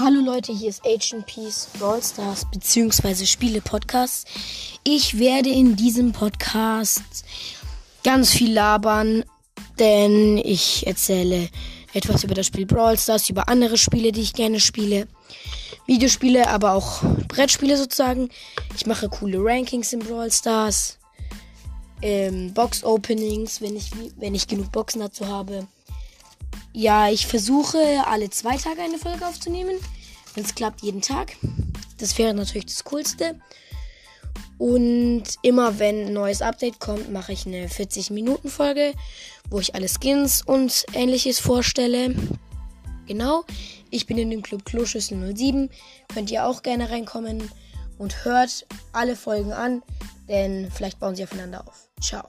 Hallo Leute, hier ist Agent Peace Brawl Stars bzw. Spiele Podcast. Ich werde in diesem Podcast ganz viel labern, denn ich erzähle etwas über das Spiel Brawl Stars, über andere Spiele, die ich gerne spiele. Videospiele, aber auch Brettspiele sozusagen. Ich mache coole Rankings in Brawl Stars. Ähm, Box Openings, wenn ich, wenn ich genug Boxen dazu habe. Ja, ich versuche alle zwei Tage eine Folge aufzunehmen. Wenn es klappt, jeden Tag. Das wäre natürlich das Coolste. Und immer wenn ein neues Update kommt, mache ich eine 40-Minuten-Folge, wo ich alle Skins und ähnliches vorstelle. Genau. Ich bin in dem Club Kloschüssel 07. Könnt ihr auch gerne reinkommen und hört alle Folgen an, denn vielleicht bauen sie aufeinander auf. Ciao.